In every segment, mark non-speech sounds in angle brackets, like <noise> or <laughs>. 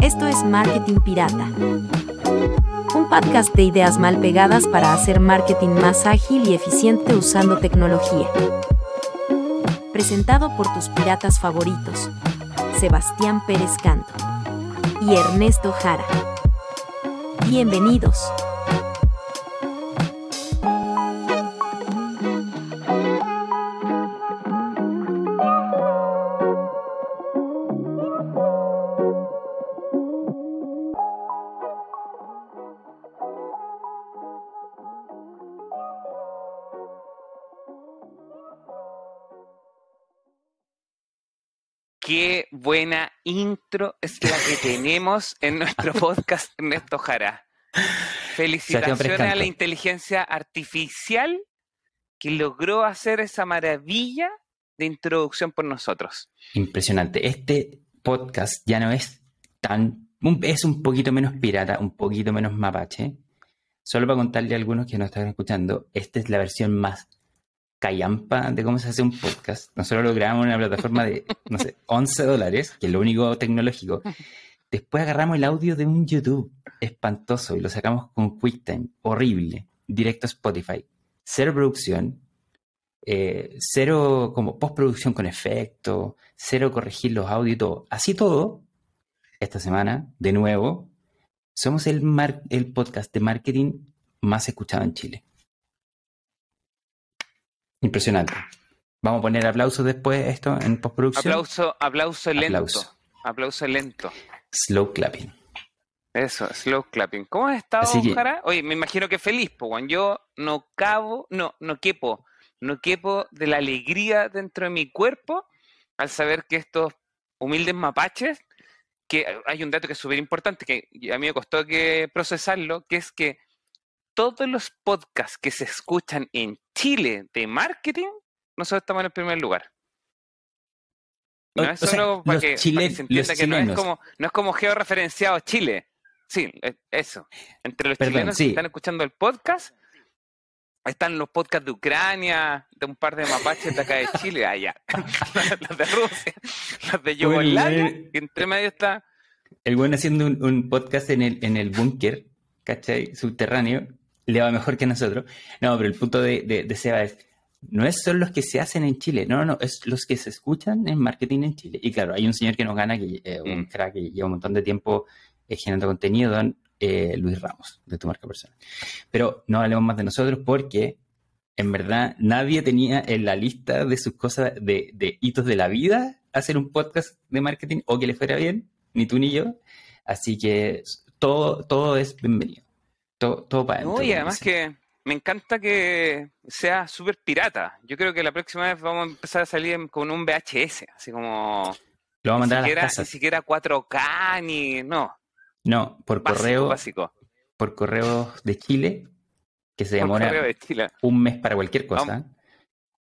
Esto es Marketing Pirata. Un podcast de ideas mal pegadas para hacer marketing más ágil y eficiente usando tecnología. Presentado por tus piratas favoritos, Sebastián Pérez Canto y Ernesto Jara. Bienvenidos. Buena intro es la que <laughs> tenemos en nuestro podcast Ernesto Jara. Felicitaciones a la inteligencia artificial que logró hacer esa maravilla de introducción por nosotros. Impresionante. Este podcast ya no es tan... Es un poquito menos pirata, un poquito menos mapache. Solo para contarle a algunos que nos están escuchando, esta es la versión más callampa de cómo se hace un podcast. Nosotros lo grabamos en una plataforma de, no sé, 11 dólares, que es lo único tecnológico. Después agarramos el audio de un YouTube espantoso y lo sacamos con QuickTime, horrible, directo a Spotify. Cero producción, eh, cero como postproducción con efecto, cero corregir los audios y todo. Así todo, esta semana, de nuevo, somos el, el podcast de marketing más escuchado en Chile. Impresionante. Vamos a poner aplausos después esto en postproducción. Aplauso, aplauso lento. Aplauso. lento. Slow clapping. Eso, slow clapping. ¿Cómo has estado, Jara? Oye, me imagino que feliz, pues, Yo no cabo, no, no quepo, no quepo de la alegría dentro de mi cuerpo al saber que estos humildes mapaches, que hay un dato que es súper importante, que a mí me costó que procesarlo, que es que todos los podcasts que se escuchan en Chile de marketing, nosotros estamos en el primer lugar. No es solo para, que, se entienda que no es, como, no es como georreferenciado Chile. Sí, eso. Entre los chilenos que están escuchando el podcast, están los podcasts de Ucrania, de un par de mapaches de acá de Chile, allá. <laughs> <laughs> los de Rusia, los de Yugoslavia, y entre medio está. El buen haciendo un, un, podcast en el, en el búnker, ¿cachai? Subterráneo, le va mejor que nosotros. No, pero el punto de, de, Seba es, no es solo los que se hacen en Chile, no, no, no, es los que se escuchan en marketing en Chile. Y claro, hay un señor que nos gana, que eh, un mm. crack que lleva un montón de tiempo eh, generando contenido, don eh, Luis Ramos, de tu marca personal. Pero no hablemos más de nosotros porque en verdad nadie tenía en la lista de sus cosas, de, de hitos de la vida, hacer un podcast de marketing o que le fuera bien, ni tú ni yo. Así que todo, todo es bienvenido. Todo, para No, y además que me encanta que sea súper pirata. Yo creo que la próxima vez vamos a empezar a salir con un VHS, así como... Lo vamos a mandar ni siquiera, a las casas. Ni siquiera 4K, ni... No. No, por correo... Básico. Por correo de Chile, que se demora un mes para cualquier cosa. Vamos,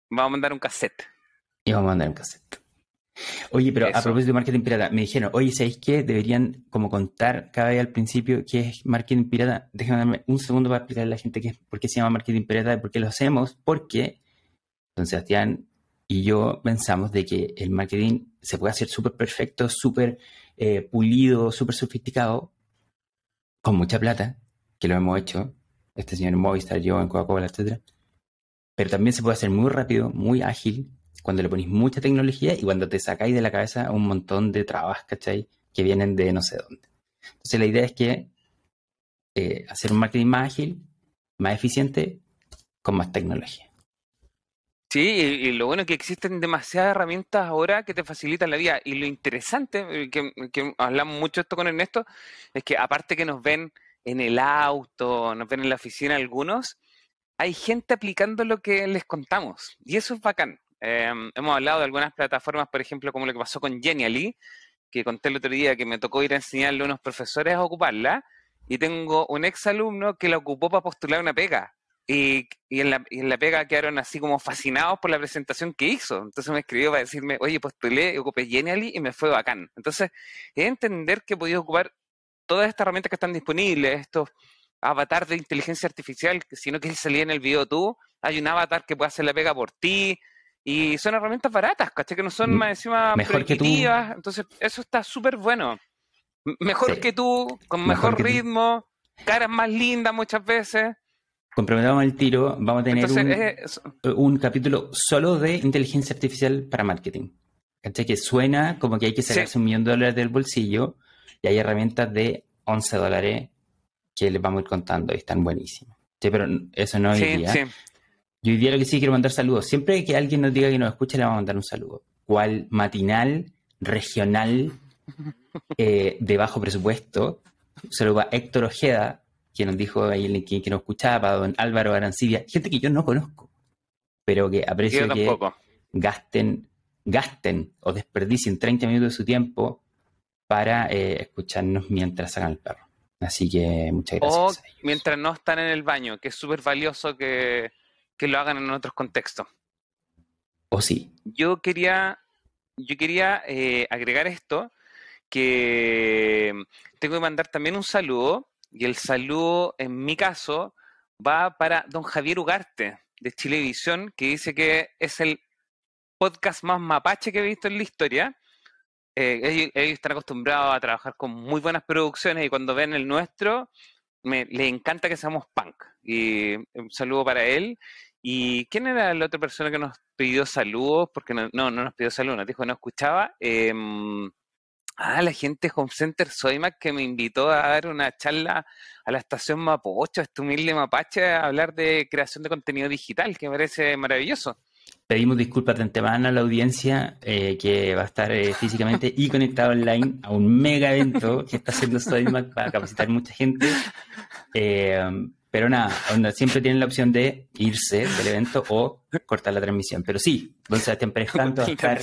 vamos a mandar un cassette. Y vamos a mandar un cassette. Oye, pero a propósito de marketing pirata, me dijeron, oye, ¿sabéis qué? Deberían como contar cada vez al principio qué es marketing pirata. Déjame darme un segundo para explicarle a la gente qué por qué se llama marketing pirata y por qué lo hacemos. Porque don Sebastián y yo pensamos de que el marketing se puede hacer súper perfecto, súper eh, pulido, súper sofisticado, con mucha plata, que lo hemos hecho, este señor en Movistar, yo en Coca-Cola, etc. Pero también se puede hacer muy rápido, muy ágil cuando le ponéis mucha tecnología y cuando te sacáis de la cabeza un montón de trabas, ¿cachai? Que vienen de no sé dónde. Entonces la idea es que eh, hacer un marketing más ágil, más eficiente, con más tecnología. Sí, y, lo bueno es que existen demasiadas herramientas ahora que te facilitan la vida. Y lo interesante, eh, que, hablamos mucho esto con Ernesto, es que aparte que nos ven en el auto, nos ven en la oficina algunos, hay gente aplicando lo que les contamos. Y eso es bacán. Em, hemos hablado de algunas plataformas, por ejemplo, como lo que pasó con Genially, que conté el otro día que me tocó ir a enseñarle a unos profesores a ocuparla, y tengo un ex alumno que la ocupó para postular una pega. Y, en la, y, en la, pega quedaron así como fascinados por la presentación que hizo. Entonces me escribió para decirme, oye, postulé, ocupé Genially y me fue bacán. Entonces, es entender que podido ocupar todas estas herramientas que están disponibles, estos avatares de inteligencia artificial, que si no quieres salir en el video tú, hay un avatar que puede hacer la pega por ti, y son herramientas baratas, ¿cachai? Que no son más encima mejor que Entonces, eso está súper bueno. Mejor que tú, con mejor, ritmo, caras más lindas muchas veces. Comprometamos el tiro, vamos a tener un, capítulo solo de inteligencia artificial para marketing. ¿Cachai? Que suena como que hay que sacarse un millón de dólares del bolsillo y hay herramientas de 11 dólares que les vamos a ir contando y están buenísimas. Sí, pero eso no hoy día. Yo hoy día lo que sí quiero mandar saludos. Siempre que alguien nos diga que nos escucha, le vamos a mandar un saludo. ¿Cuál matinal, regional, eh, de bajo presupuesto? Saludo a Héctor Ojeda, que nos dijo ahí el que, que nos escuchaba, don Álvaro Arancibia, gente que yo no conozco, pero que aprecio que gasten, gasten o desperdicien 30 minutos de su tiempo para eh, escucharnos mientras sacan el perro. Así que muchas gracias. O mientras no están en el baño, que es súper valioso que, lo hagan en otros contextos. O sí. Yo quería, yo quería eh, agregar esto, que tengo que mandar también un saludo, y el saludo en mi caso va para don Javier Ugarte de Chilevisión, que dice que es el podcast más mapache que he visto en la historia eh, ellos, están acostumbrados a trabajar con muy buenas producciones y cuando ven el nuestro, me, les encanta que seamos punk. Y un saludo para él. ¿Y quién era la otra persona que nos pidió saludos? Porque no, no, nos pidió saludos, nos dijo que no escuchaba. Em, ah, la gente Home Center Soymac que me invitó a dar una charla a la estación Mapocho, este humilde mapache, a hablar de creación de contenido digital, que me parece maravilloso. Pedimos disculpas de antemano a la audiencia eh, que va a estar eh, físicamente y conectado online a un mega evento que está haciendo Sodimac para capacitar mucha gente. Eh, pero nada, siempre tienen la opción de irse del evento o cortar la transmisión. Pero sí, don Sebastián Pérez va a estar,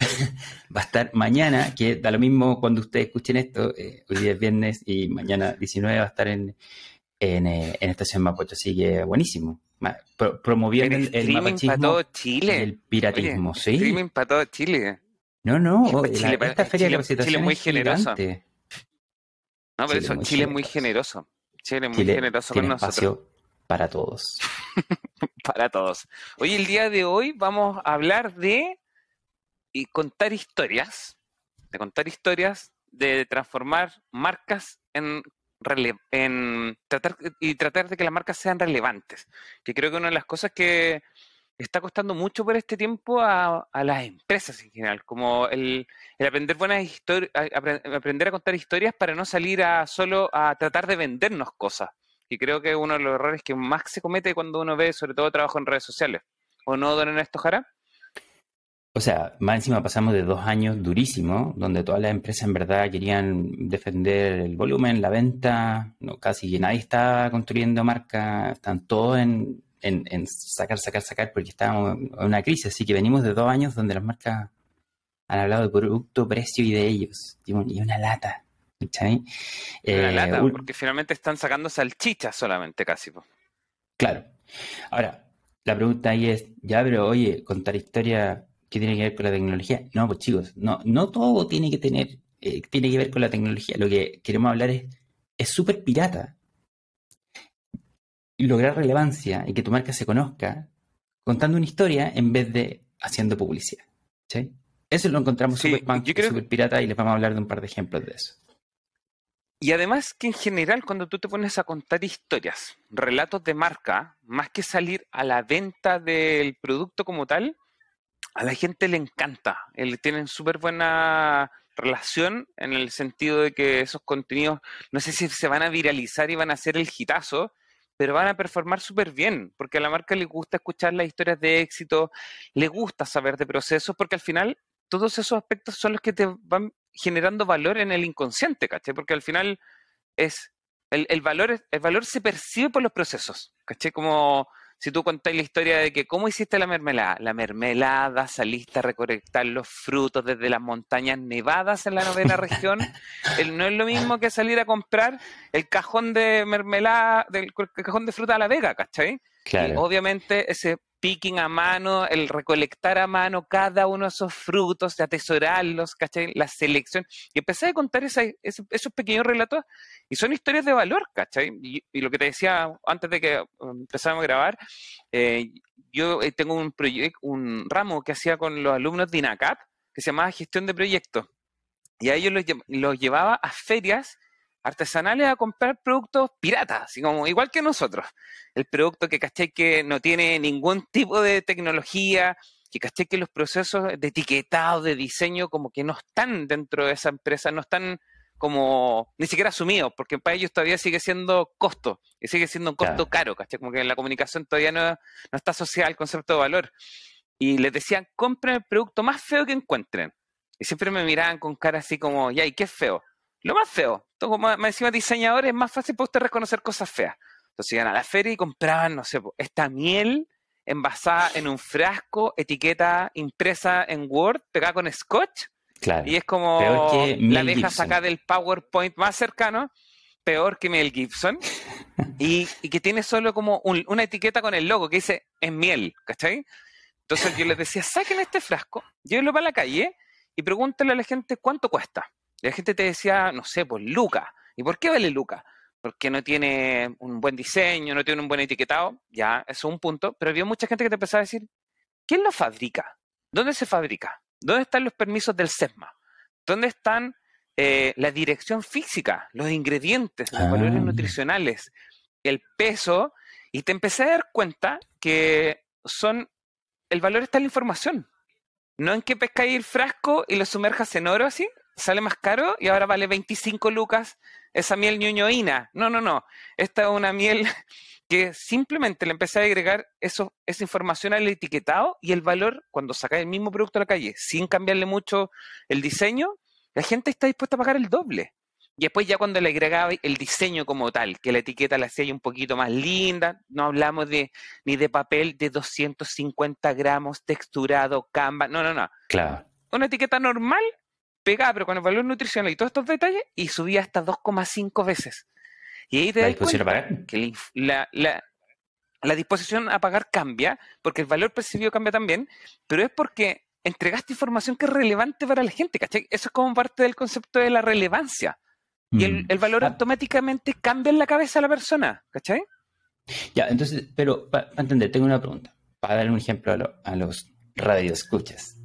<laughs> va a estar mañana, que da lo mismo cuando ustedes escuchen esto. hoy día es viernes y mañana 19 va a estar en, en, en Estación Mapocho, así que buenísimo promoviendo el, el mapachismo Chile. el piratismo, ¿sí? Streaming para todo Chile. No, no, Chile, esta feria de Chile es muy generoso. No, pero eso, Chile es muy generoso. Chile es muy generoso con nosotros. Espacio para todos. <laughs> para todos. Hoy, el día de hoy, vamos a hablar de y contar historias, de contar historias, de transformar marcas en en tratar y tratar de que las marcas sean relevantes, que creo que una de las cosas que está costando mucho por este tiempo a, las empresas en general, como el, aprender buenas historias, aprender a contar historias para no salir a solo a tratar de vendernos cosas. Y creo que uno de los errores que más se comete cuando uno ve, sobre todo, trabajo en redes sociales. ¿O no, don Ernesto Jara? O sea, más encima pasamos de dos años durísimos, donde todas las empresas en verdad querían defender el volumen, la venta, no, casi nadie está construyendo marca, están todos en, sacar, sacar, sacar, porque estábamos en una crisis, así que venimos de dos años donde las marcas han hablado de producto, precio y de ellos, y una lata. una eh, lata, porque finalmente están sacando salchichas solamente casi. Claro. Ahora, la pregunta ahí es, ya, pero oye, contar historia ¿Qué tiene que ver con la tecnología? No, pues chicos, no, no todo tiene que tener, eh, tiene que ver con la tecnología. Lo que queremos hablar es, es súper pirata. Lograr relevancia y que tu marca se conozca contando una historia en vez de haciendo publicidad. ¿sí? Eso lo encontramos súper super pirata y les vamos a hablar de un par de ejemplos de eso. Y además que en general cuando tú te pones a contar historias, relatos de marca, más que salir a la venta del producto como tal, a la gente le encanta. tienen súper buena relación en el sentido de que esos contenidos, no sé si se van a viralizar y van a ser el hitazo, pero van a performar súper bien, porque a la marca le gusta escuchar las historias de éxito, le gusta saber de procesos, porque al final todos esos aspectos son los que te van generando valor en el inconsciente, ¿caché? Porque al final es el, el valor, el valor se percibe por los procesos, ¿caché? Como si tú contás la historia de que cómo hiciste la mermelada, la mermelada, saliste a recolectar los frutos desde las montañas nevadas en la novena <laughs> región, no es lo mismo que salir a comprar el cajón de mermelada, del el cajón de fruta a la vega, ¿cachai? Claro. obviamente ese picking a mano, el recolectar a mano cada uno de esos frutos, de atesorarlos, ¿cachai? La selección. Y empecé a contar esos pequeños relatos y son historias de valor, ¿cachai? Y, lo que te decía antes de que um, empezáramos a grabar, eh, yo eh, tengo un, un ramo que hacía con los alumnos de INACAP, que se llamaba gestión de proyectos. Y a ellos los, llevaba a ferias artesanales a comprar productos piratas, así como igual que nosotros. El producto que caché que no tiene ningún tipo de tecnología, que caché que los procesos de etiquetado, de diseño, como que no están dentro de esa empresa, no están como ni siquiera asumidos, porque para ellos todavía sigue siendo costo, y sigue siendo un costo caro, ¿cachai? Como que la comunicación todavía no, no está asociada al concepto de valor. Y les decían, compren el producto más feo que encuentren. Y siempre me miraban con cara así como, ya, ¿y qué es feo? Lo más feo. Como más encima diseñadores, es más fácil para usted reconocer cosas feas. Entonces iban a la feria y compraban, no sé, esta miel envasada en un frasco, etiqueta impresa en Word, pegada con scotch. Claro. Y es como la abeja saca del PowerPoint más cercano, peor que Mel Gibson, <laughs> y, que tiene solo como una etiqueta con el logo que dice en miel, ¿cachai? Entonces yo les decía, saquen este frasco, llévenlo para la calle y pregúntale a la gente cuánto cuesta. Y la gente te decía, no sé, pues Luca. ¿Y por qué vale Luca? Porque no tiene un buen diseño, no tiene un buen etiquetado, ya, eso es un punto, pero había mucha gente que te empezaba a decir, ¿quién lo fabrica? ¿Dónde se fabrica? ¿Dónde están los permisos del SESMA? ¿Dónde están eh, la dirección física, los ingredientes, los valores ah. nutricionales, el peso? Y te empecé a dar cuenta que son, el valor está en la información. No en que pescáis el frasco y lo sumerjas en oro así, sale más caro y ahora vale 25 lucas esa miel ñoñoína. No, no, no. Esta es una miel <laughs> que simplemente le empecé a agregar eso, esa información al etiquetado y el valor cuando sacáis el mismo producto a la calle, sin cambiarle mucho el diseño, la gente está dispuesta a pagar el doble. Y después ya cuando le agregaba el diseño como tal, que la etiqueta la hacía un poquito más linda, no hablamos de ni de papel de 250 gramos texturado, Canva, no, no, no. Claro. Una etiqueta normal, pegada, pero con el valor nutricional y todos estos detalles, y subía hasta 2,5 veces. Y ahí te das cuenta que la, la, la disposición a pagar cambia, porque el valor percibido cambia también, pero es porque entregaste información que es relevante para la gente, ¿cachai? Eso es como parte del concepto de la relevancia. Y el, mm. valor ah. automáticamente cambia en la cabeza de la persona, ¿cachai? Ya, entonces, pero para entender, tengo una pregunta, para dar un ejemplo a, a los radioescuchas.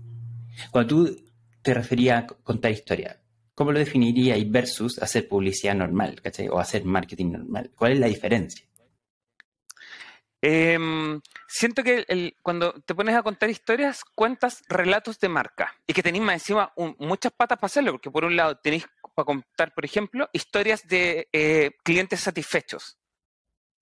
Cuando tú te referías a contar historia, ¿cómo lo definirías versus hacer publicidad normal, ¿cachai? O hacer marketing normal. ¿Cuál es la diferencia? Em, siento que cuando te pones a contar historias, cuentas relatos de marca y que tenéis más encima muchas patas para hacerlo, porque por un lado tenéis para contar, por ejemplo, historias de eh, clientes satisfechos.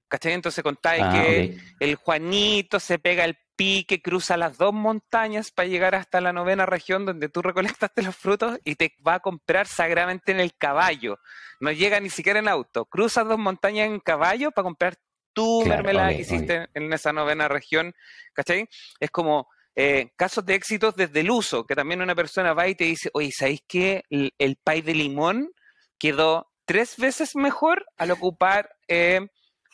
¿Cachai? Entonces contáis ah, que el Juanito se pega el pique, cruza las dos montañas para llegar hasta la novena región donde tú recolectaste los frutos y te va a comprar sagradamente en el caballo. No llega ni siquiera en auto. Cruza dos montañas en caballo para comprar tu mermelada que hiciste en esa novena región, ¿cachai? Es como eh, casos de éxitos desde el uso, que también una persona va y te dice, oye, ¿sabéis que el, el pay de limón quedó tres veces mejor al ocupar eh,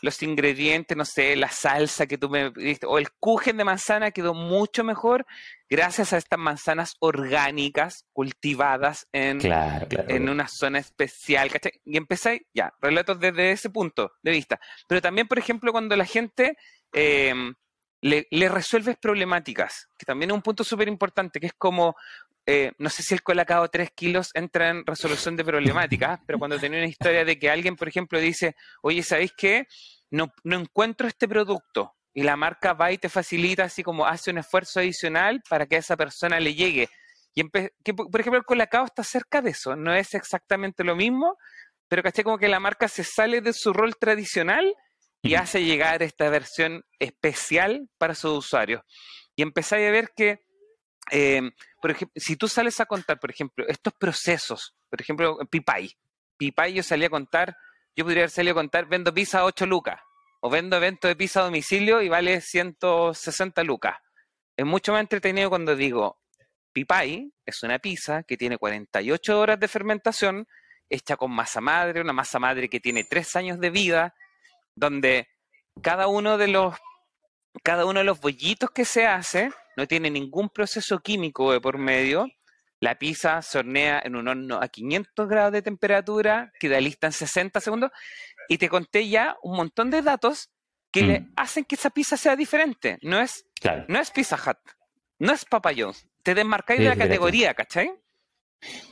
los ingredientes, no sé, la salsa que tú me diste, o el cujen de manzana quedó mucho mejor gracias a estas manzanas orgánicas cultivadas en, en una zona especial, ¿cachai? Y empecé, ya, relatos desde ese punto de vista. Pero también, por ejemplo, cuando la gente em, le, le, resuelves problemáticas, que también es un punto súper importante, que es como, eh, no sé si el colacao 3 kilos entra en resolución de problemáticas, pero cuando tenía una historia de que alguien, por ejemplo, dice, oye, ¿sabéis qué? No, no encuentro este producto. Y la marca va y te facilita, así como hace un esfuerzo adicional para que a esa persona le llegue. Y que, por ejemplo, el colacao está cerca de eso. No es exactamente lo mismo, pero caché como que la marca se sale de su rol tradicional y hace llegar esta versión especial para sus usuarios. Y empezáis a ver que eh, por ejemplo, si tú sales a contar, por ejemplo, estos procesos, por ejemplo, Pipay. Pipay yo salí a contar, yo podría haber salido a contar, vendo pizza a 8 lucas, o vendo evento de pizza a domicilio y vale 160 lucas. Es mucho más entretenido cuando digo, Pipay es una pizza que tiene 48 horas de fermentación, hecha con masa madre, una masa madre que tiene 3 años de vida, donde cada uno de los, cada uno de los bollitos que se hace no tiene ningún proceso químico de por medio. La pizza se hornea en un horno a 500 grados de temperatura, queda lista en 60 segundos, y te conté ya un montón de datos que le mm. hacen que esa pizza sea diferente. No es No es Pizza Hut. No es Papa Te desmarcáis de la categoría, ¿cachai?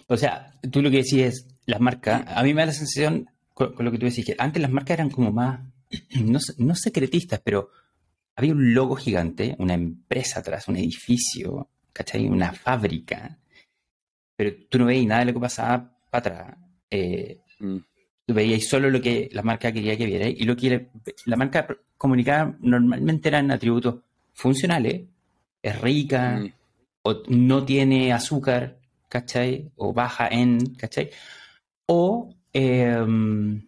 O sea, tú lo que decís es, las marcas, a mí me da la sensación, con, lo que tú decís, que antes las marcas eran como más, <clears throat> no, secretistas, pero había un logo gigante, una empresa atrás, un edificio, ¿cachai? Una fábrica, pero tú no veías nada de lo que pasaba para atrás. Eh, mm. Tú veías solo lo que la marca quería que viera y lo que la marca comunicaba normalmente eran atributos funcionales, es rica, mm. o no tiene azúcar, ¿cachai? O baja en, ¿cachai? O, em,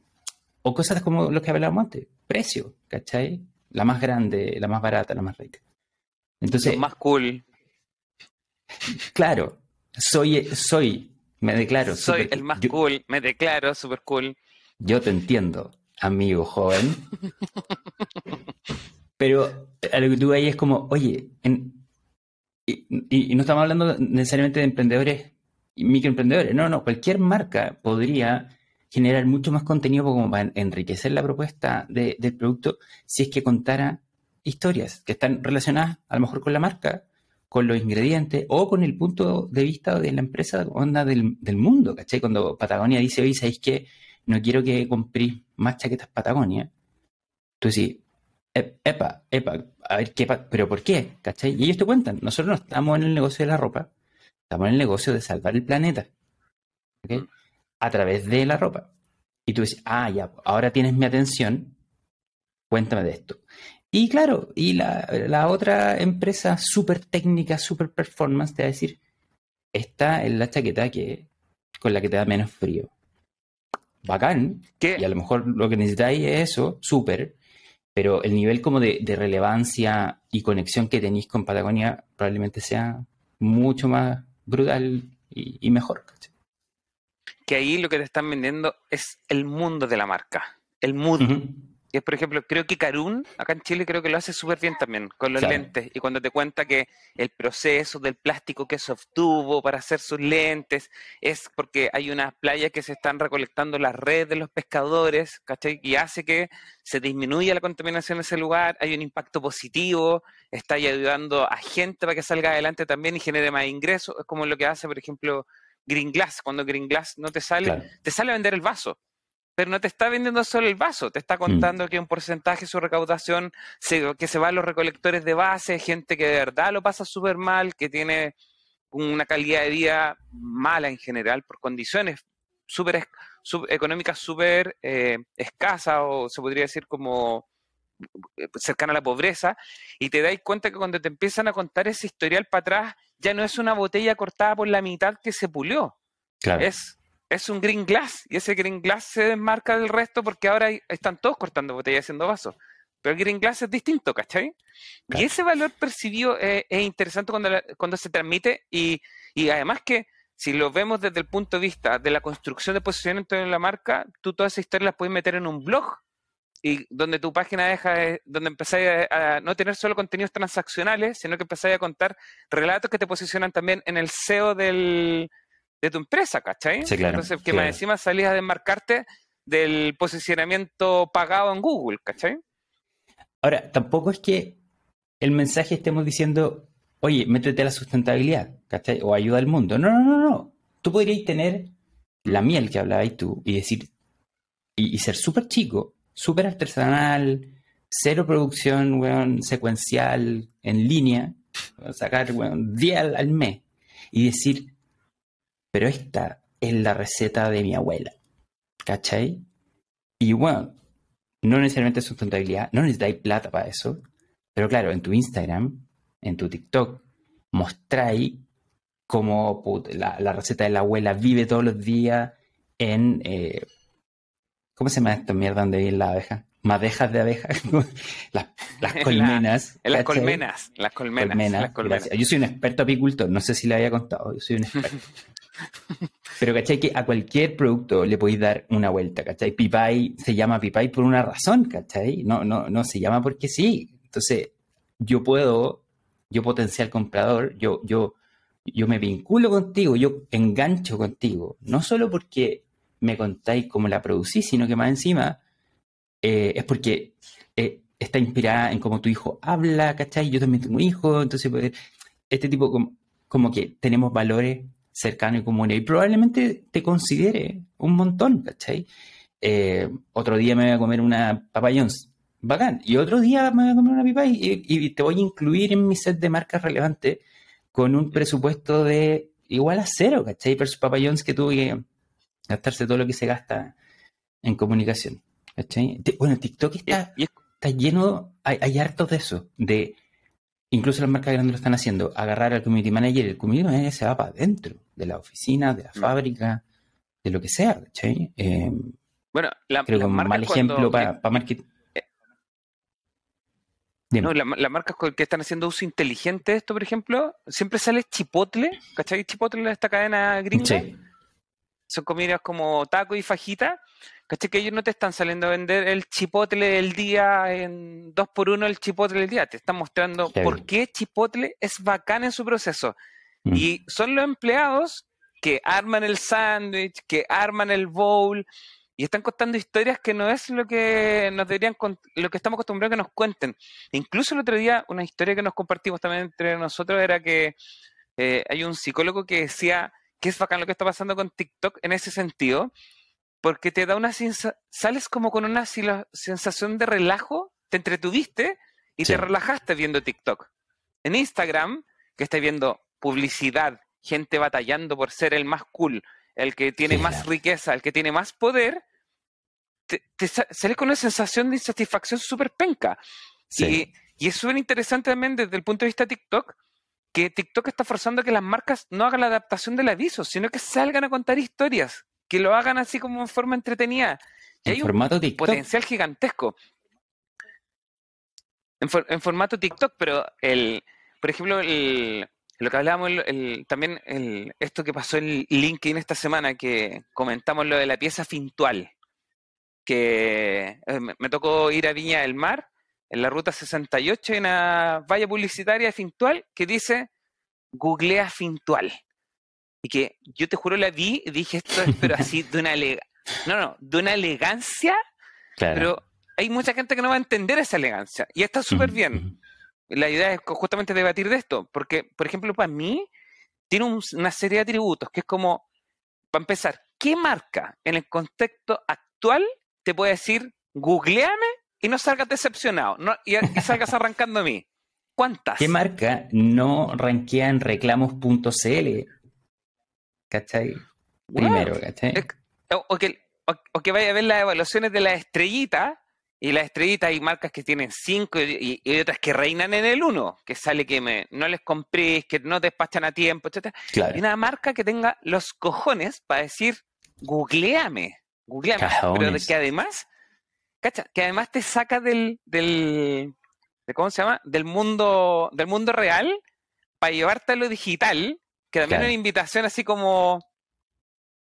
o cosas como lo que hablábamos antes, precio, ¿cachai? La más grande, la más barata, la más rica. Entonces, más cool. Claro, soy, soy, me declaro. Soy el más cool, me declaro super cool. Yo te entiendo, amigo joven. pero a lo que tú ahí es como, oye, y, no estamos hablando necesariamente de emprendedores y microemprendedores, no, no, cualquier marca podría generar mucho más contenido como para enriquecer la propuesta del producto si es que contara historias que están relacionadas a lo mejor con la marca, con los ingredientes o con el punto de vista de la empresa onda del, mundo, ¿cachai? Cuando Patagonia dice, oye, ¿sabéis que no quiero que compréis más chaquetas Patagonia? Tú decís, epa, epa, a ver qué, pero ¿por qué? ¿Cachai? Y ellos te cuentan, nosotros no estamos en el negocio de la ropa, estamos en el negocio de salvar el planeta, ¿ok? A través de la ropa. Y tú dices, ah, ya, ahora tienes mi atención, cuéntame de esto. Y claro, y la, otra empresa súper técnica, súper performance, te va a decir, esta es la chaqueta que, con la que te da menos frío. Bacán. ¿Qué? Y a lo mejor lo que necesitáis es eso, súper. Pero el nivel como de, relevancia y conexión que tenéis con Patagonia probablemente sea mucho más brutal y, mejor. Que ahí lo que te están vendiendo es el mundo de la marca. El mundo que es, por ejemplo, creo que Carun, acá en Chile, creo que lo hace súper bien también, con los lentes. Y cuando te cuenta que el proceso del plástico que se obtuvo para hacer sus lentes es porque hay unas playas que se están recolectando las redes de los pescadores, ¿cachai? Y hace que se disminuya la contaminación en ese lugar, hay un impacto positivo, está ayudando a gente para que salga adelante también y genere más ingresos. Es como lo que hace, por ejemplo, Green Glass. Cuando Green Glass no te sale, te sale a vender el vaso pero no te está vendiendo solo el vaso, te está mm. contando que un porcentaje de su recaudación se, que se va a los recolectores de base, gente que de verdad lo pasa súper mal, que tiene una calidad de vida mala en general por condiciones súper económicas súper eh, escasas o se podría decir como eh, cercana a la pobreza y te dais cuenta que cuando te empiezan a contar ese historial para atrás ya no es una botella cortada por la mitad que se pulió. Es es un green glass y ese green glass se desmarca del resto porque ahora están todos cortando botellas y haciendo vasos. Pero el green glass es distinto, ¿cachai? Y ese valor percibido es interesante cuando, cuando se transmite y, además que si lo vemos desde el punto de vista de la construcción de posicionamiento de la marca, tú toda esa historia las puedes meter en un blog y donde tu página deja, donde empezáis a, no tener solo contenidos transaccionales, sino que empezáis a contar relatos que te posicionan también en el SEO del, de tu empresa, ¿cachai? Entonces, que más encima salías a desmarcarte del posicionamiento pagado en Google, ¿cachai? Ahora, tampoco es que el mensaje estemos diciendo, oye, métete a la sustentabilidad, ¿cachai? O ayuda al mundo. No, no, no, no. Tú podrías tener la miel que hablabas tú y decir, y, ser súper chico, súper artesanal, cero producción, weón, secuencial, en línea, sacar, weón, 10 al mes y decir, pero esta es la receta de mi abuela. ¿Cachai? Y bueno, no necesariamente es sustentabilidad, no necesitáis plata para eso, pero claro, en tu Instagram, en tu TikTok, mostráis cómo la, receta de la abuela vive todos los días en... Eh, ¿Cómo se llama esta mierda donde vive la abeja? Madejas de abejas, <laughs> las, <laughs> colmenas. En, las colmenas, las colmenas. Yo soy un experto apicultor, no sé si le había contado, yo soy un experto. <laughs> Pero, ¿cachai? Que a cualquier producto le podéis dar una vuelta, ¿cachai? Pipay se llama Pipay por una razón, ¿cachai? No, no, no se llama porque sí. Entonces, yo puedo, yo potencial comprador, yo, yo, yo me vinculo contigo, yo engancho contigo, no solo porque me contáis cómo la producí, sino que más encima eh, es porque eh, está inspirada en cómo tu hijo habla, ¿cachai? Yo también tengo hijo, entonces pues, este tipo como, como que tenemos valores cercanos y comunes y probablemente te considere un montón, ¿cachai? Eh, otro día me voy a comer una Papa bacán, y otro día me voy a comer una pipa y, te voy a incluir en mi set de marcas relevantes con un presupuesto de igual a cero, ¿cachai? Versus Papa que tuve que gastarse todo lo que se gasta en comunicación, ¿cachai? Bueno, TikTok está está lleno, hay, hay hartos de eso, de incluso las marcas grandes lo están haciendo, agarrar al community manager, el community manager se va para adentro de la oficina, de la mm. fábrica, de lo que sea, ¿cachai? Eh, bueno, la, creo que un mal ejemplo para, para marketing. Eh, no, las la marcas que están haciendo uso inteligente de esto, por ejemplo, siempre sale Chipotle, ¿cachai? Chipotle de esta cadena gringa. Sí. Son comidas como taco y fajita, ¿Cachai? Que ellos no te están saliendo a vender el chipotle del día en dos por uno el chipotle del día. Te están mostrando por qué chipotle es bacán en su proceso. Mm. Y son los empleados que arman el sándwich, que arman el bowl y están contando historias que no es lo que nos deberían lo que estamos acostumbrados a que nos cuenten. Incluso el otro día una historia que nos compartimos también entre nosotros era que eh, hay un psicólogo que decía que es bacán lo que está pasando con TikTok en ese sentido, porque te da una sales como con una sensación de relajo, te entretuviste y te relajaste viendo TikTok. En Instagram, que estás viendo publicidad, gente batallando por ser el más cool, el que tiene más riqueza, el que tiene más poder, te, sales con una sensación de insatisfacción súper penca. Y, y, es súper interesante también desde el punto de vista de TikTok, que TikTok está forzando a que las marcas no hagan la adaptación del aviso, sino que salgan a contar historias que lo hagan así como en forma entretenida. Y en hay formato un potencial gigantesco. En, formato TikTok, pero el, por ejemplo, el, lo que hablábamos, el, también el, esto que pasó en LinkedIn esta semana, que comentamos lo de la pieza fintual, que eh, me, tocó ir a Viña del Mar, en la ruta 68, en una valla publicitaria fintual que dice googlea fintual. Y que yo te juro la vi y dije esto es pero así de una no, no, de una elegancia, pero hay mucha gente que no va a entender esa elegancia y está súper bien. La idea es justamente debatir de esto, porque, por ejemplo, para mí tiene una serie de atributos que es como, para empezar, ¿qué marca en el contexto actual te puede decir, googleame y no salgas decepcionado no, y, y salgas arrancando a mí? ¿Cuántas? ¿Qué marca no rankea en reclamos.cl ¿cachai? Primero, ¿cachai? O, que, o, que vaya a ver las evaluaciones de las estrellitas, y las estrellitas hay marcas que tienen cinco y, otras que reinan en el uno, que sale que me, no les compréis, que no despachan a tiempo, etc. Y una marca que tenga los cojones para decir, googleame, googleame, pero que además, cacha, que además te saca del, del de, ¿cómo se llama? Del mundo, del mundo real para llevarte a lo digital que también es una invitación así como,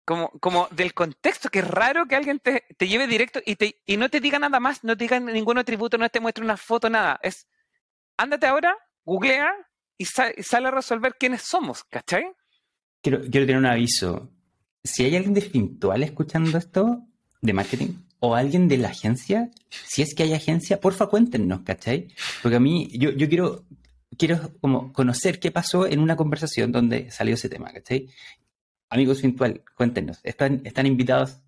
como, como del contexto, que es raro que alguien te, lleve directo y, te, y no te diga nada más, no te diga ningún atributo, no te muestre una foto, nada. Es, ándate ahora, googlea y, sale a resolver quiénes somos, ¿cachai? Quiero, quiero tener un aviso. Si hay alguien de Fintual escuchando esto, de marketing, o alguien de la agencia, si es que hay agencia, porfa cuéntenos, ¿cachai? Porque a mí, yo, yo quiero, quiero como conocer qué pasó en una conversación donde salió ese tema, ¿cachai? Amigos Fintual, cuéntenos. Están, están invitados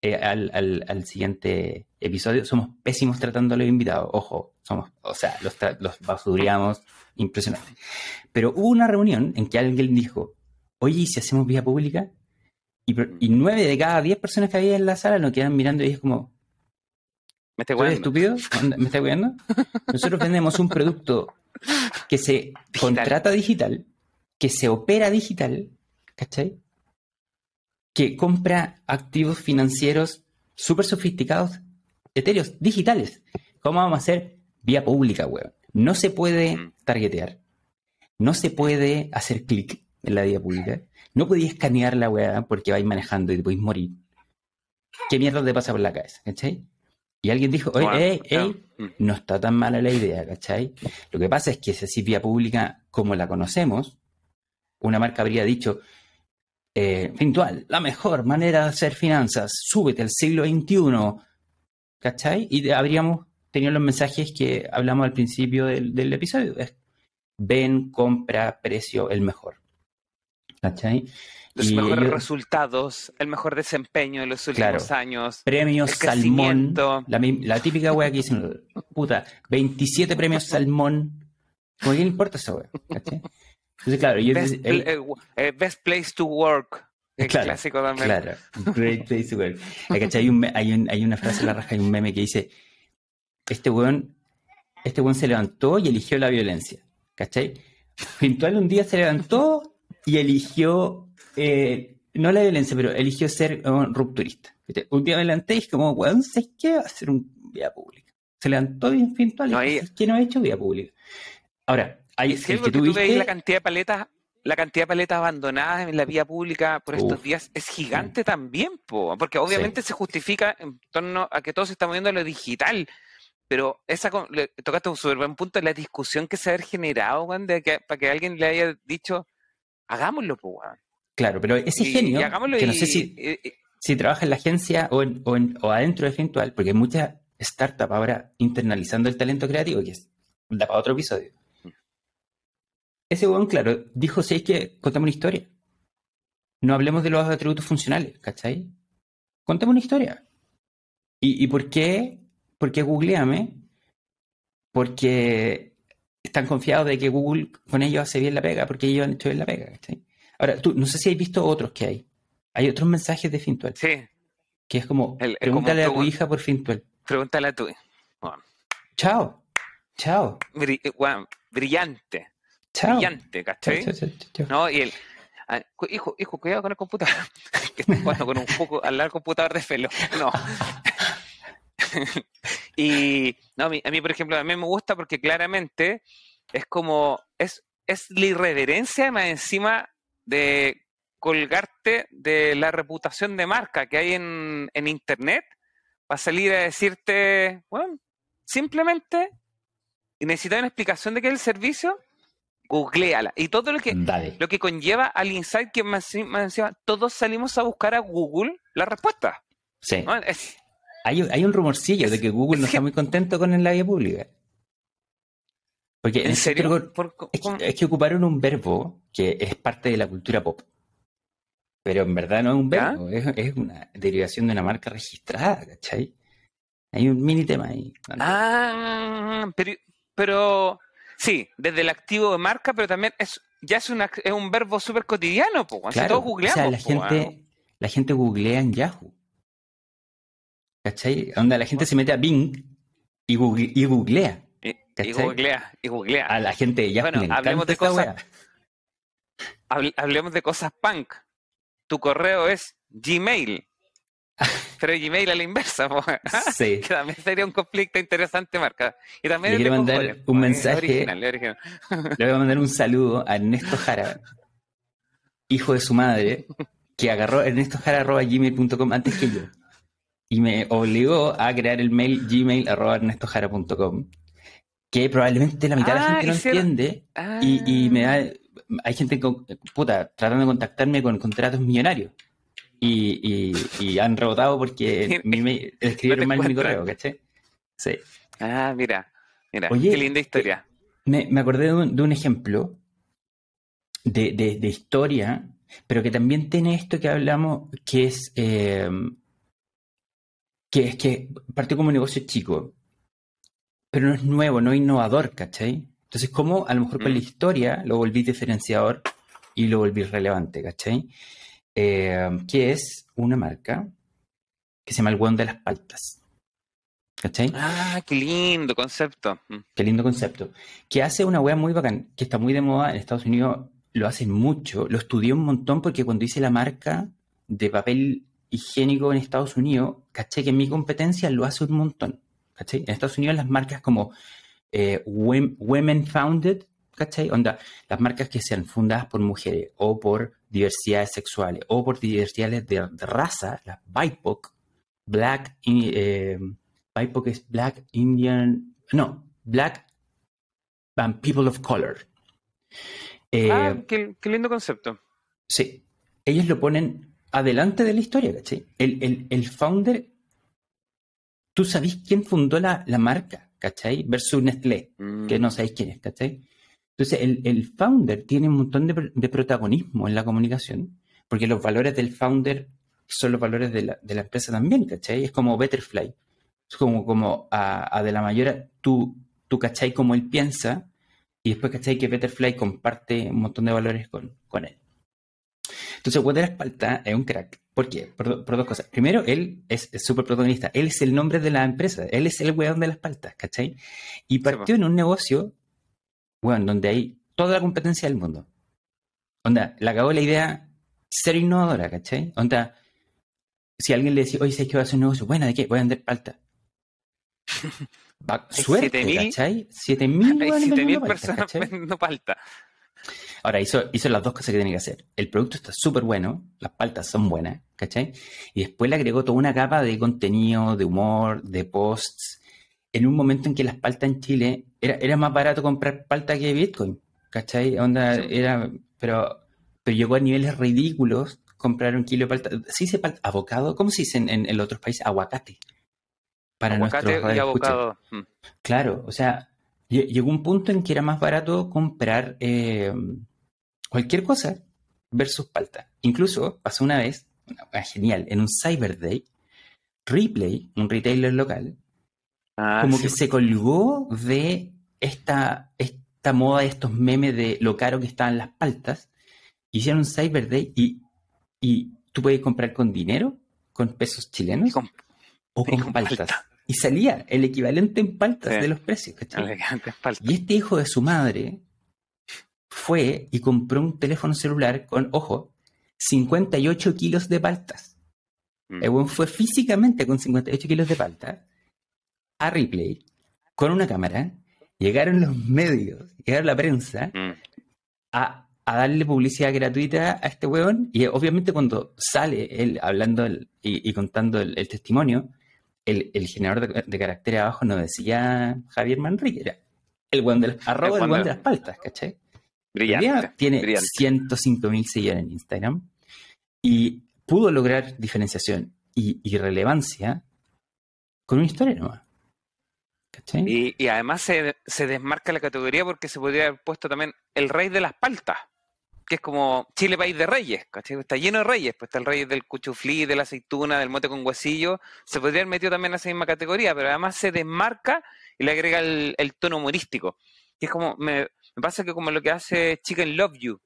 eh, al, siguiente episodio. Somos pésimos tratando a los invitados. Ojo, somos, o sea, los, los basuríamos impresionante. Pero hubo una reunión en que alguien dijo, oye, ¿y si hacemos vía pública? Y, nueve de cada diez personas que había en la sala nos quedan mirando y es como, ¿Me estoy estúpido? ¿Me está viendo? <laughs> Nosotros vendemos un producto que se contrata digital, que se opera digital, ¿cachai? Que compra activos financieros súper sofisticados, etéreos, digitales. ¿Cómo vamos a hacer? Vía pública, weón. No se puede targetear. No se puede hacer clic en la vía pública. No podéis escanear la weá porque vais manejando y te podéis morir. ¿Qué mierda te pasa por la cabeza? ¿Cachai? Y alguien dijo, oye, mm. no está tan mala la idea, ¿cachai? Lo que pasa es que esa vía pública, como la conocemos, una marca habría dicho, eh, Fintual, la mejor manera de hacer finanzas, súbete al siglo XXI, ¿cachai? Y habríamos tenían los mensajes que hablamos al principio del, episodio. ven, compra, precio, el mejor. ¿Cachai? Los mejores resultados, el mejor desempeño de los últimos años. Premios Salmón. La, típica wea que dicen, puta, 27 premios <laughs> Salmón. ¿Cómo quién importa eso, wea? Entonces, claro, yo best, eh, eh, best place to work. El clásico también. Claro, great place to work. Hay, un, hay, un, hay una frase en la raja, hay un meme que dice, este weón, este weón se levantó y eligió la violencia. ¿Cachai? Pintual un día se levantó y eligió, eh, no la violencia, pero eligió ser rupturista. Un día me levanté y es como, weón, ¿sabes qué? Va a hacer un vía pública. Se levantó y Pintual no, y ¿qué no ha hecho vía pública? Ahora, hay, que, el que tú, la cantidad de paletas la cantidad de paletas abandonadas en la vía pública por estos días es gigante también, porque obviamente se justifica en torno a que todo se está moviendo a lo digital, pero esa le tocaste un súper buen punto, la discusión que se ha generado, de que, para que alguien le haya dicho, hagámoslo, pues, Claro, pero ese genio, que no sé si, si trabaja en la agencia o, o, adentro de Fintual, porque hay muchas startups ahora internalizando el talento creativo, que es da para otro episodio. Mm. Ese weón, claro, dijo, si es que contamos una historia. No hablemos de los atributos funcionales, ¿cachai? Contemos una historia. ¿Y, y por qué porque googleame, porque están confiados de que Google con ellos hace bien la pega, porque ellos han hecho bien la pega. Ahora, tú, no sé si has visto otros que hay. Hay otros mensajes de Fintual. Sí. Que es como, pregúntale a tu hija por Fintual. Pregúntale a tu hija. Chao. Chao. Eh, brillante. Chao. Brillante, ¿cachai? no, y el, ah, hijo, hijo, cuidado con el computador. <laughs> que estás jugando con un poco al lado computador de felo. No. <laughs> <laughs> y no, a mí, por ejemplo, a mí me gusta porque claramente es como, es, es la irreverencia más encima de colgarte de la reputación de marca que hay en, en Internet para salir a decirte, bueno, simplemente necesitas una explicación de qué es el servicio, googleala. Y todo lo que, lo que conlleva al insight que más, encima, todos salimos a buscar a Google la respuesta. Sí. Hay, un rumorcillo de que Google no está muy contento con la vía pública. Porque ¿En, serio? es, que, ocuparon un verbo que es parte de la cultura pop. Pero en verdad no es un verbo, es, una derivación de una marca registrada, ¿cachai? Hay un mini tema ahí. Ah, pero, sí, desde el activo de marca, pero también es ya es, una, es un verbo súper cotidiano, pues. Claro, o sea, la, gente, la gente googlea en Yahoo. ¿Cachai? Donde la gente se mete a Bing y, y googlea. Y, googlea, y googlea. A la gente ya bueno, hablemos de cosas. hablemos de cosas punk. Tu correo es Gmail. <laughs> Pero Gmail a la inversa, <laughs> sí. que también sería un conflicto interesante, Marca. Y también le quiero mandar un mensaje. Le voy a mandar un saludo a Ernesto Jara, hijo de su madre, que agarró ernestojara.gmail.com antes que yo y me obligó a crear el mail gmail.ernestojara.com que probablemente la mitad de la gente no entiende y, me da, hay gente puta, tratando de contactarme con contratos millonarios y, y, han rebotado porque <laughs> mi escribieron mal mi correo, ¿cachai? Sí. Ah, mira, mira, qué linda historia. Me, me acordé de un, ejemplo de, de, historia, pero que también tiene esto que hablamos, que es eh, que es que partió como un negocio chico, pero no es nuevo, no es innovador, ¿cachai? Entonces, ¿cómo a lo mejor con la mm. historia lo volví diferenciador y lo volví relevante, ¿cachai? Eh, que es una marca que se llama El One de las Paltas. ¿Cachai? Ah, qué lindo concepto. Mm. Qué lindo concepto. Que hace una wea muy bacán, que está muy de moda en Estados Unidos, lo hacen mucho, lo estudié un montón porque cuando hice la marca de papel higiénico en Estados Unidos, caché que mi competencia lo hace un montón. ¿cachai? En Estados Unidos las marcas como eh, Women Founded, ¿cachai? Onda, las marcas que sean fundadas por mujeres o por diversidades sexuales o por diversidades de, raza, las BIPOC, Black, eh, BIPOC es Black Indian, no, Black and People of Color. ah, qué, qué lindo concepto. Sí, ellos lo ponen adelante de la historia, ¿cachai? El, el, el founder, tú sabés quién fundó la, marca. ¿cachai? Versus Nestlé, que no mm. sabéis quién es, ¿cachai? Entonces, el, founder tiene un montón de, protagonismo en la comunicación, porque los valores del founder son los valores de la, empresa también, ¿cachai? Es como Betterfly. Es como, como a, de la mayor, tú, tú, ¿cachai? Como él piensa, y después, ¿cachai? Que Betterfly comparte un montón de valores con, con él. Entonces, Water Espalta es un crack. ¿Por qué? Por, dos cosas. Primero, él es súper protagonista. Él es el nombre de la empresa. Él es el weón de las paltas, ¿cachai? Y partió en un negocio, weón, donde hay toda la competencia del mundo. Onda, le acabó la idea ser innovadora, ¿cachai? Onda, si alguien le decía, oye, ¿sabes que va a hacer un negocio? Bueno, ¿de qué? Voy a vender palta. <laughs> Suerte, ¿cachai? 7.000 <laughs> personas vendiendo palta. Ahora, hizo, hizo las dos cosas que tenía que hacer. El producto está súper bueno, las paltas son buenas, ¿cachai? Y después le agregó toda una capa de contenido, de humor, de posts, en un momento en que las paltas en Chile era, era más barato comprar palta que Bitcoin, ¿cachai? Onda, era, pero, pero llegó a niveles ridículos comprar un kilo de palta. ¿Sí se palta? ¿Abocado? ¿Cómo se dice en, en, otros países? Aguacate. Para Aguacate y abocado. Mm. Claro, o sea, llegó un punto en que era más barato comprar eh, cualquier cosa versus palta. Incluso pasó una vez, genial, en un Cyber Day, Replay, un retailer local, ah, como que se colgó de esta, esta moda de estos memes de lo caro que estaban las paltas. Hicieron un Cyber Day y, y tú puedes comprar con dinero, con pesos chilenos, o con, paltas y salía el equivalente en paltas de los precios. Y este hijo de su madre fue y compró un teléfono celular con, ojo, 58 kilos de paltas. Mm. fue físicamente con 58 kilos de paltas a Ripley con una cámara. Llegaron los medios, llegaron la prensa mm. a, darle publicidad gratuita a este weón. Y obviamente cuando sale él hablando y, contando el testimonio, el, generador de, carácter abajo no decía Javier Manrique, era el buen de, arroba el, de las paltas, ¿cachai? Brillante. Tiene 105 mil seguidores en Instagram y pudo lograr diferenciación y, relevancia con una historia nueva. ¿cachai? Y, además se, se, desmarca la categoría porque se podría haber puesto también el rey de las paltas que es como Chile país de reyes, ¿cachai? Está lleno de reyes, pues está el rey del cuchuflí, de la aceituna, del mote con huesillo, se podría haber metido también en esa misma categoría, pero además se desmarca y le agrega el, tono humorístico. Y es como, me, pasa que como lo que hace Chicken Love You,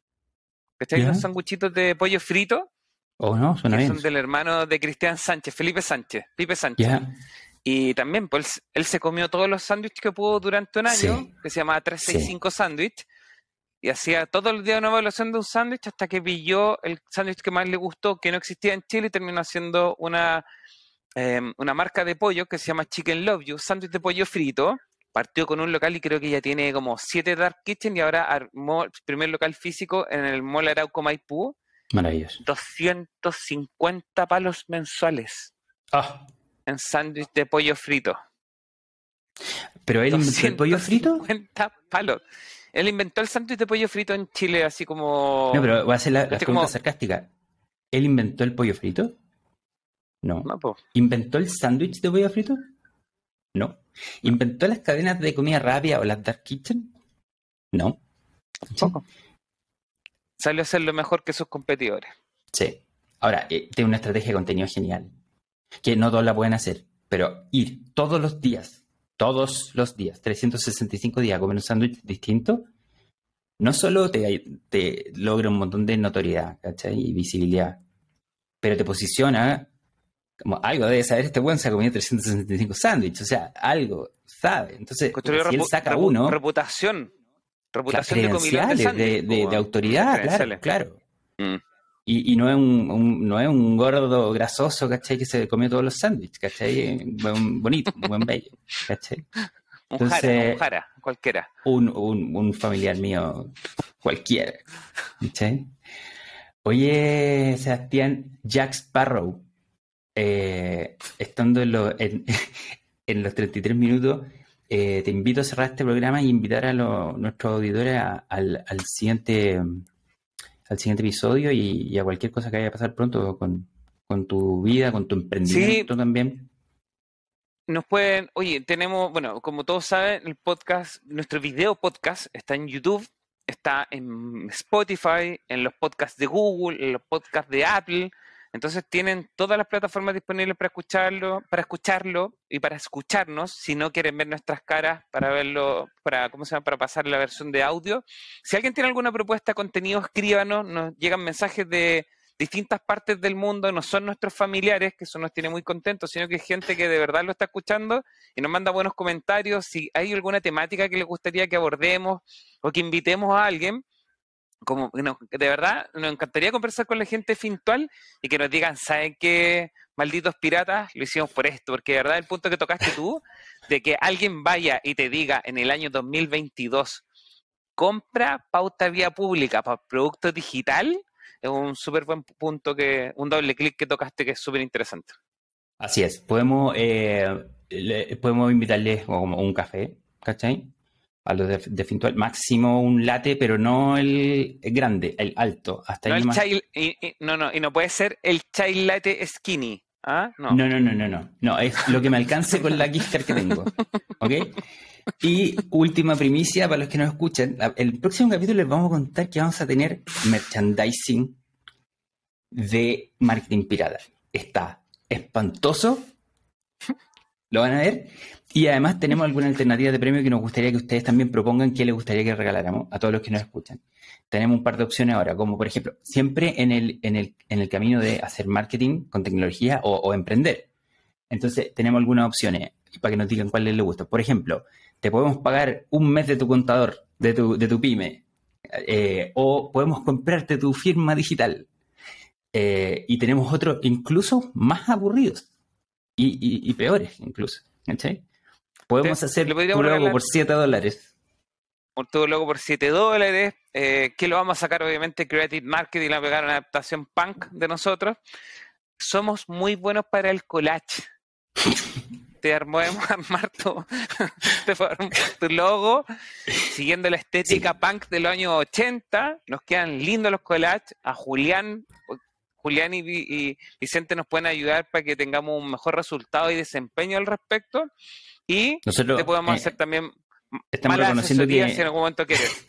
¿cachai? Los sanguchitos de pollo frito, oh, no, suena que son del hermano de Cristian Sánchez, Felipe Sánchez, Felipe Sánchez. Y también, pues él se comió todos los sándwiches que pudo durante un año, que se llamaba 365 sí. Sándwich, y hacía todo el día una evaluación de un sándwich hasta que pilló el sándwich que más le gustó, que no existía en Chile, y terminó haciendo una, em, una marca de pollo que se llama Chicken Love You, sándwich de pollo frito. Partió con un local y creo que ya tiene como siete Dark Kitchen y ahora armó el primer local físico en el Mall Arauco Maipú. Maravilloso. 250 palos mensuales. Ah. En sándwich de pollo frito. ¿Pero él el pollo frito? 250 palos. Él inventó el sándwich de pollo frito en Chile, así como. No, pero voy a hacer la, pregunta sarcástica. ¿Él inventó el pollo frito? No. ¿Inventó el sándwich de pollo frito? No. ¿Inventó las cadenas de comida rápida o las Dark Kitchen? No. Tampoco. Salió a ser lo mejor que sus competidores. Sí. Ahora, eh, tiene una estrategia de contenido genial. Que no todos la pueden hacer. Pero ir todos los días todos los días, 365 días, comer un sándwich distinto, no solo te, te, logra un montón de notoriedad, ¿cachai? Y visibilidad, pero te posiciona como algo debe saber este buen se ha comido 365 sándwiches, o sea, algo sabe. Entonces, si él saca uno... Reputación. Reputación de de, de, autoridad, claro, claro. Mm. Y, no, es un, no es un gordo grasoso, ¿cachai? Que se comió todos los sándwiches, ¿cachai? Buen, bonito, buen bello, ¿cachai? un jara, cualquiera. Un, un, familiar mío, cualquiera, ¿cachai? Oye, Sebastián, Jack Sparrow, eh, estando en, <laughs> en, los 33 minutos, eh, te invito a cerrar este programa y invitar a nuestros auditores al, al siguiente al siguiente episodio y, a cualquier cosa que vaya a pasar pronto con, tu vida, con tu emprendimiento también. nos pueden, oye, tenemos, bueno, como todos saben, el podcast, nuestro video podcast está en YouTube, está en Spotify, en los podcasts de Google, en los podcasts de Apple. Entonces tienen todas las plataformas disponibles para escucharlo, para escucharlo y para escucharnos. Si no quieren ver nuestras caras para verlo, para cómo se llama, para pasar la versión de audio. Si alguien tiene alguna propuesta contenido, escríbanos. Nos llegan mensajes de distintas partes del mundo, no son nuestros familiares, que eso nos tiene muy contentos, sino que es gente que de verdad lo está escuchando y nos manda buenos comentarios. Si hay alguna temática que les gustaría que abordemos o que invitemos a alguien, como de verdad nos encantaría conversar con la gente fintual y que nos digan, ¿saben qué? Malditos piratas, lo hicimos por esto, porque de verdad el punto que tocaste tú, de que alguien vaya y te diga en el año 2022, compra pauta vía pública para producto digital, es un súper buen punto, que un doble clic que tocaste que es súper interesante. Así es, podemos, eh, podemos invitarles como un café, ¿cachai? A los de, de Fintual, máximo un latte, pero no el, grande, el alto. Hasta no, ahí y, no, no, y no puede ser el chai latte skinny. ¿Ah? No. no, no, no, no, no. No, es lo que me alcance con la Kister que tengo. ¿Ok? Y última primicia para los que nos escuchan. El próximo capítulo les vamos a contar que vamos a tener merchandising de marketing pirata. Está espantoso. Lo van a ver. Y además tenemos alguna alternativa de premio que nos gustaría que ustedes también propongan que les gustaría que regaláramos a todos los que nos escuchan. Tenemos un par de opciones ahora, como por ejemplo, siempre en el, en el, en el camino de hacer marketing con tecnología o, o emprender. Entonces tenemos algunas opciones para que nos digan cuál les gusta. Por ejemplo, te podemos pagar un mes de tu contador, de tu, de tu pyme, eh, o podemos comprarte tu firma digital. Eh, y tenemos otros incluso más aburridos y, peores incluso. Podemos hacer tu logo por 7 dólares. Tu logo por 7 dólares, eh, que lo vamos a sacar obviamente Creative Marketing, la pegar una adaptación punk de nosotros. Somos muy buenos para el collage. te armamos armar tu, tu logo siguiendo la estética punk de los años 80. Nos quedan lindos los collages. A Julián, Julián y, Vicente nos pueden ayudar para que tengamos un mejor resultado y desempeño al respecto. Y te podemos eh, hacer también estamos reconociendo que si en algún momento quieres.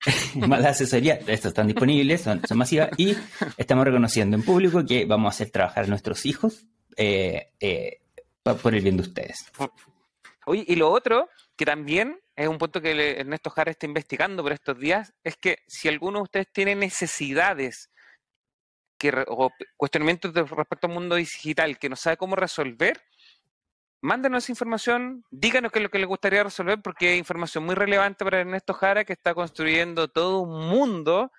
<laughs> malas asesorías, estos están disponibles, son, masivas, y estamos reconociendo en público que vamos a hacer trabajar a nuestros hijos eh, eh, por el bien de ustedes. Oye, y lo otro, que también es un punto que Ernesto Jara está investigando por estos días, es que si alguno de ustedes tiene necesidades que, o cuestionamientos respecto al mundo digital que no sabe cómo resolver, mándenos información, díganos qué es lo que les gustaría resolver, porque hay información muy relevante para Ernesto Jara, que está construyendo todo un mundo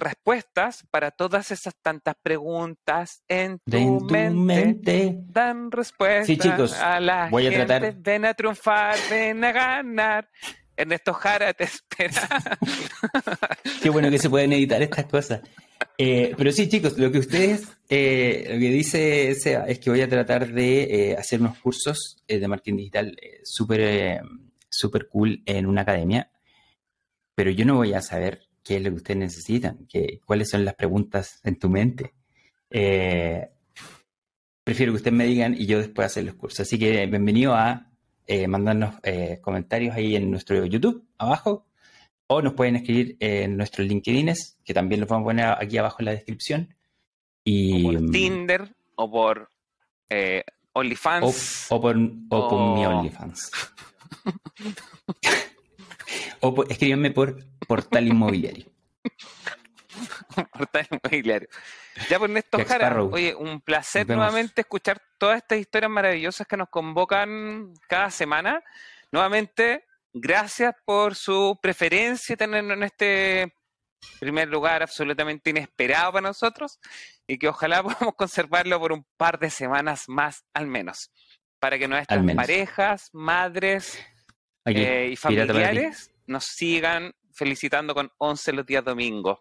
respuestas para todas esas tantas preguntas en tu, mente, Dan respuestas sí, chicos, a la voy a tratar. Ven a triunfar, ven a ganar. Ernesto Jara te espera. <laughs> Qué bueno que se pueden editar estas cosas. Eh, pero sí, chicos, lo que ustedes, eh, lo que dice Seba es que voy a tratar de eh, hacer unos cursos de marketing digital súper super cool en una academia, pero yo no voy a saber qué es lo que ustedes necesitan, ¿Qué, cuáles son las preguntas en tu mente. Eh, prefiero que ustedes me digan y yo después hacer los cursos. Así que bienvenido a eh, mandarnos eh, comentarios ahí en nuestro YouTube, abajo, o nos pueden escribir en nuestros LinkedIn, que también los vamos a poner aquí abajo en la descripción. Y, o por mm, Tinder, o por OnlyFans. O, por, o con mi OnlyFans. o escríbanme por portal inmobiliario. <laughs> portal inmobiliario. Ya por pues, Néstor Jara, oye, un placer nuevamente escuchar todas estas historias maravillosas que nos convocan cada semana. Nuevamente, gracias por su preferencia tenernos en este primer lugar absolutamente inesperado para nosotros y que ojalá <laughs> podamos conservarlo por un par de semanas más al menos, para que nuestras parejas, madres eh, y familiares nos sigan felicitando con 11 los días domingos.